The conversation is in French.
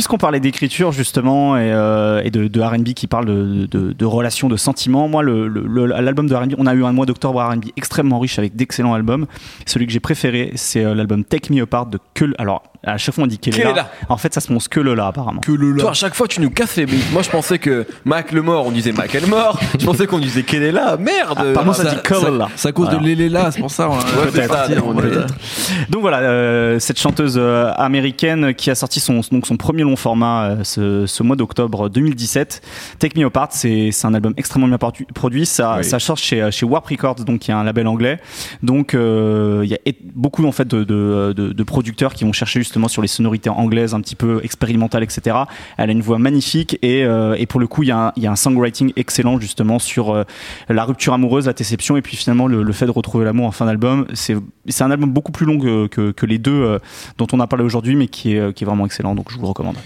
puisqu'on parlait d'écriture justement et, euh, de, R&B qui parle de, relations, de sentiments, moi l'album de R&B, on a eu un mois d'octobre R&B extrêmement riche avec d'excellents albums. Celui que j'ai préféré, c'est euh, l'album Take Me Apart de Keul. Alors à chaque fois on dit Kelela. Kelela. En fait, ça se prononce Kelela apparemment. Que le Toi, à chaque fois, tu nous casses les briques. Moi, je pensais que Mac le mort, on disait Mac le mort. Je pensais qu'on disait là. Merde. Apparemment, ça ça- dit Kelela. C'est à cause Voilà. de Léléla, c'est pour ça. on- Ouais, c'est ça, Peut-être, on on est- est- Donc voilà, euh, cette chanteuse euh, américaine qui a sorti son, donc son premier long format euh, ce, ce mois d'octobre 2017. Take Me Apart, c'est c'est un album extrêmement bien produit. Ça, Oui. ça sort chez, chez Warp Records, donc qui est un label anglais. Donc euh, il y a beaucoup en fait de, de, de- de producteurs qui vont chercher justement sur les sonorités anglaises un petit peu expérimentales, etc. Elle a une voix magnifique et, euh, et pour le coup il y, a un, il y a un songwriting excellent justement sur euh, la rupture amoureuse, la déception et puis finalement le, le fait de retrouver l'amour en fin d'album. C'est un album beaucoup plus long que, que, que les deux euh, dont on a parlé aujourd'hui, mais qui est, qui est vraiment excellent. Donc je vous le recommande.